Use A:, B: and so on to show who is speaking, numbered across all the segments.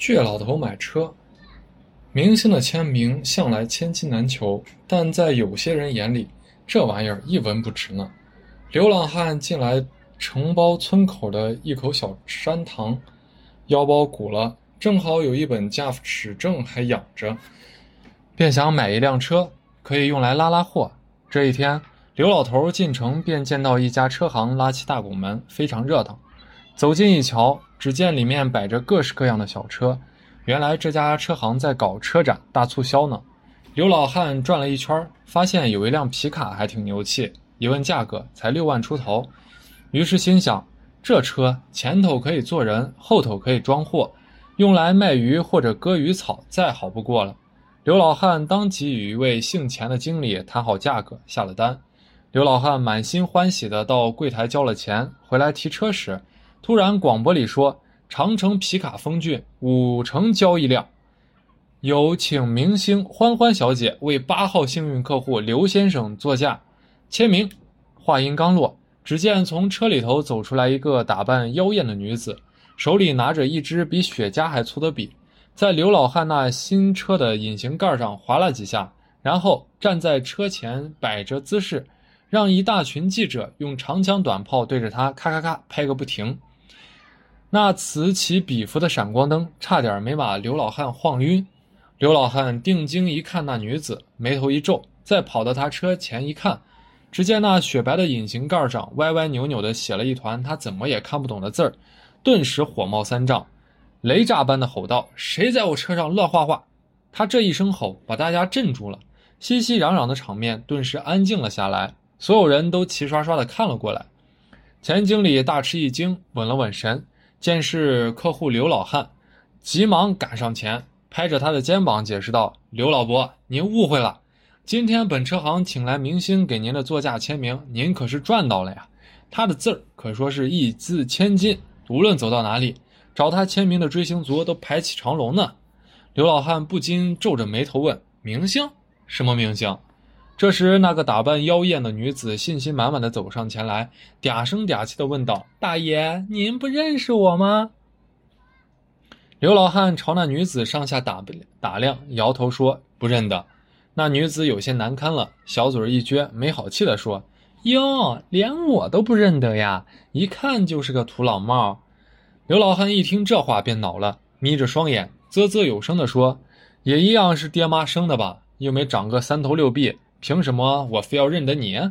A: 倔老头买车，明星的签名向来千金难求，但在有些人眼里，这玩意儿一文不值呢。流浪汉进来承包村口的一口小山塘，腰包鼓了，正好有一本驾驶证还养着，便想买一辆车，可以用来拉拉货。这一天，刘老头进城便见到一家车行拉起大拱门，非常热闹。走近一瞧。只见里面摆着各式各样的小车，原来这家车行在搞车展大促销呢。刘老汉转了一圈，发现有一辆皮卡还挺牛气，一问价格才六万出头，于是心想：这车前头可以坐人，后头可以装货，用来卖鱼或者割鱼草，再好不过了。刘老汉当即与一位姓钱的经理谈好价格，下了单。刘老汉满心欢喜地到柜台交了钱，回来提车时。突然，广播里说：“长城皮卡风骏五成交易量，有请明星欢欢小姐为八号幸运客户刘先生座驾签名。”话音刚落，只见从车里头走出来一个打扮妖艳的女子，手里拿着一支比雪茄还粗的笔，在刘老汉那新车的引擎盖上划了几下，然后站在车前摆着姿势，让一大群记者用长枪短炮对着他咔咔咔拍个不停。那此起彼伏的闪光灯，差点没把刘老汉晃晕。刘老汉定睛一看那女子，眉头一皱，再跑到他车前一看，只见那雪白的引擎盖上歪歪扭扭的写了一团他怎么也看不懂的字儿，顿时火冒三丈，雷炸般的吼道：“谁在我车上乱画画？”他这一声吼把大家镇住了，熙熙攘攘的场面顿时安静了下来，所有人都齐刷刷的看了过来。钱经理大吃一惊，稳了稳神。见是客户刘老汉，急忙赶上前，拍着他的肩膀解释道：“刘老伯，您误会了，今天本车行请来明星给您的座驾签名，您可是赚到了呀！他的字儿可说是一字千金，无论走到哪里，找他签名的追星族都排起长龙呢。”刘老汉不禁皱着眉头问：“明星？什么明星？”这时，那个打扮妖艳的女子信心满满的走上前来，嗲声嗲气的问道：“大爷，您不认识我吗？”刘老汉朝那女子上下打打量，摇头说：“不认得。”那女子有些难堪了，小嘴一撅，没好气的说：“哟，连我都不认得呀，一看就是个土老帽。”刘老汉一听这话便恼了，眯着双眼，啧啧有声的说：“也一样是爹妈生的吧？又没长个三头六臂。”凭什么我非要认得你？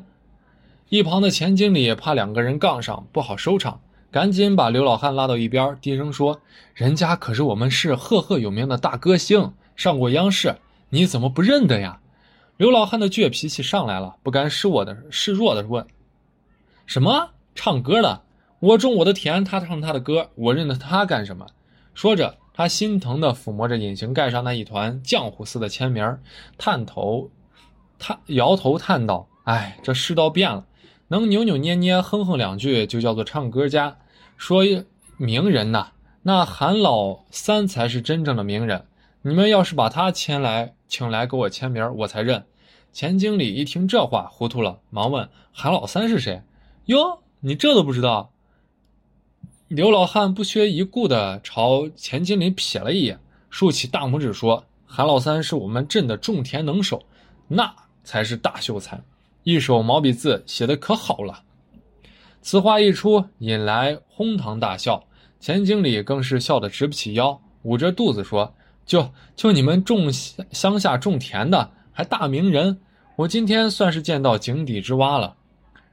A: 一旁的钱经理怕两个人杠上不好收场，赶紧把刘老汉拉到一边，低声说：“人家可是我们市赫赫有名的大歌星，上过央视，你怎么不认得呀？”刘老汉的倔脾气上来了，不甘示我的示弱的问：“什么唱歌的？我种我的田，他唱他的歌，我认得他干什么？”说着，他心疼地抚摸着引擎盖上那一团浆糊似的签名，探头。他摇头叹道：“哎，这世道变了，能扭扭捏捏哼哼两句就叫做唱歌家。说名人呐，那韩老三才是真正的名人。你们要是把他牵来，请来给我签名，我才认。”钱经理一听这话，糊涂了，忙问：“韩老三是谁？”“哟，你这都不知道？”刘老汉不屑一顾地朝钱经理瞥了一眼，竖起大拇指说：“韩老三是我们镇的种田能手，那……”才是大秀才，一手毛笔字写的可好了。此话一出，引来哄堂大笑。钱经理更是笑得直不起腰，捂着肚子说：“就就你们种乡下种田的，还大名人，我今天算是见到井底之蛙了。”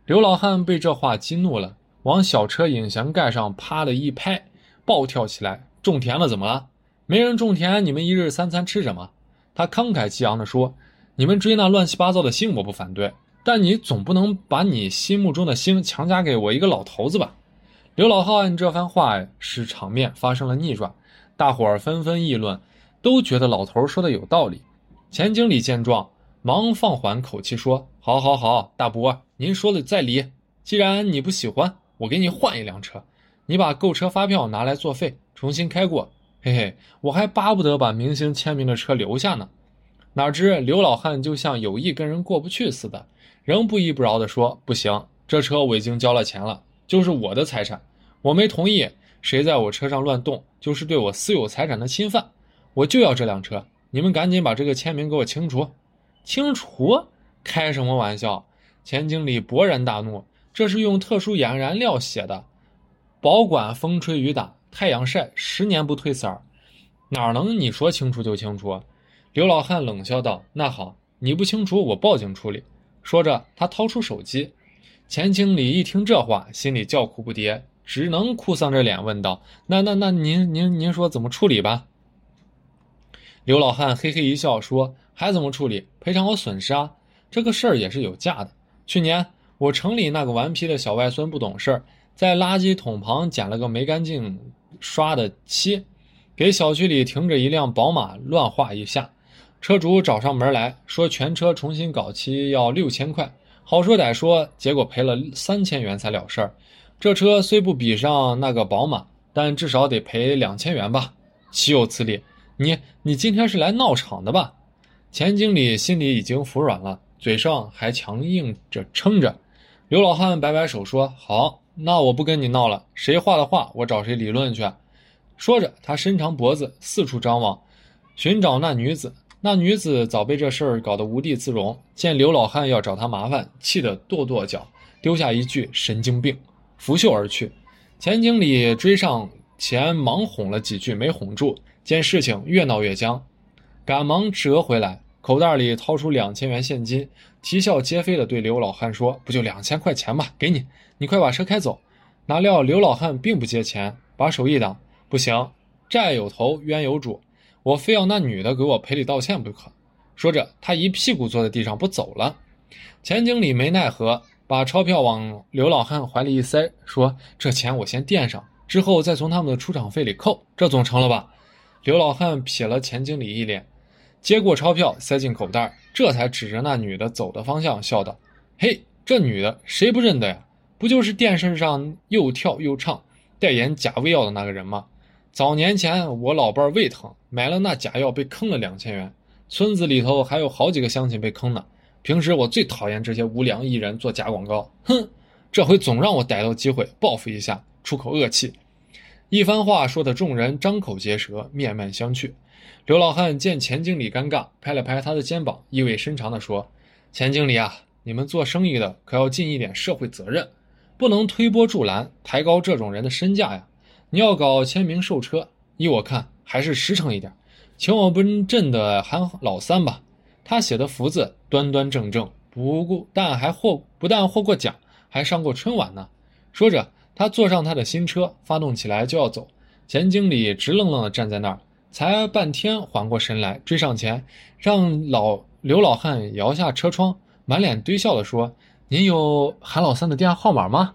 A: 刘老汉被这话激怒了，往小车引擎盖上啪的一拍，暴跳起来：“种田了怎么了？没人种田，你们一日三餐吃什么？”他慷慨激昂地说。你们追那乱七八糟的星，我不反对，但你总不能把你心目中的星强加给我一个老头子吧？刘老汉这番话使场面发生了逆转，大伙儿纷纷议论，都觉得老头说的有道理。钱经理见状，忙放缓口气说：“好，好，好，大伯，您说的在理。既然你不喜欢，我给你换一辆车，你把购车发票拿来作废，重新开过。嘿嘿，我还巴不得把明星签名的车留下呢。”哪知刘老汉就像有意跟人过不去似的，仍不依不饶地说：“不行，这车我已经交了钱了，就是我的财产，我没同意，谁在我车上乱动，就是对我私有财产的侵犯。我就要这辆车，你们赶紧把这个签名给我清除。清除？开什么玩笑！钱经理勃然大怒，这是用特殊染颜料写的，保管风吹雨打、太阳晒，十年不褪色儿，哪能你说清除就清除？刘老汉冷笑道：“那好，你不清楚，我报警处理。”说着，他掏出手机。钱经理一听这话，心里叫苦不迭，只能哭丧着脸问道：“那、那、那您、您、您说怎么处理吧？”刘老汉嘿嘿一笑说：“还怎么处理？赔偿我损失啊！这个事儿也是有价的。去年我城里那个顽皮的小外孙不懂事儿，在垃圾桶旁捡了个没干净刷的漆，给小区里停着一辆宝马乱画一下。车主找上门来说，全车重新搞漆要六千块。”好说歹说，结果赔了三千元才了事儿。这车虽不比上那个宝马，但至少得赔两千元吧？岂有此理！你你今天是来闹场的吧？钱经理心里已经服软了，嘴上还强硬着撑着。刘老汉摆摆手说：“好，那我不跟你闹了，谁画的画，我找谁理论去。”说着，他伸长脖子四处张望，寻找那女子。那女子早被这事儿搞得无地自容，见刘老汉要找她麻烦，气得跺跺脚，丢下一句“神经病”，拂袖而去。钱经理追上前，忙哄了几句，没哄住，见事情越闹越僵，赶忙折回来，口袋里掏出两千元现金，啼笑皆非地对刘老汉说：“不就两千块钱吗？给你，你快把车开走。”哪料刘老汉并不接钱，把手一挡：“不行，债有头，冤有主。”我非要那女的给我赔礼道歉不可。说着，他一屁股坐在地上不走了。钱经理没奈何，把钞票往刘老汉怀里一塞，说：“这钱我先垫上，之后再从他们的出场费里扣，这总成了吧？”刘老汉瞥了钱经理一脸，接过钞票塞进口袋，这才指着那女的走的方向笑道：“嘿，这女的谁不认得呀？不就是电视上又跳又唱、代言假胃药的那个人吗？”早年前，我老伴儿胃疼，买了那假药，被坑了两千元。村子里头还有好几个乡亲被坑呢。平时我最讨厌这些无良艺人做假广告，哼！这回总让我逮到机会报复一下，出口恶气。一番话说的众人张口结舌，面面相觑。刘老汉见钱经理尴尬，拍了拍他的肩膀，意味深长地说：“钱经理啊，你们做生意的可要尽一点社会责任，不能推波助澜，抬高这种人的身价呀。”你要搞签名售车，依我看还是实诚一点，请我们镇的韩老三吧。他写的福字端端正正，不过但还获不但获过奖，还上过春晚呢。说着，他坐上他的新车，发动起来就要走。钱经理直愣愣地站在那儿，才半天缓过神来，追上前，让老刘老汉摇下车窗，满脸堆笑地说：“您有韩老三的电话号码吗？”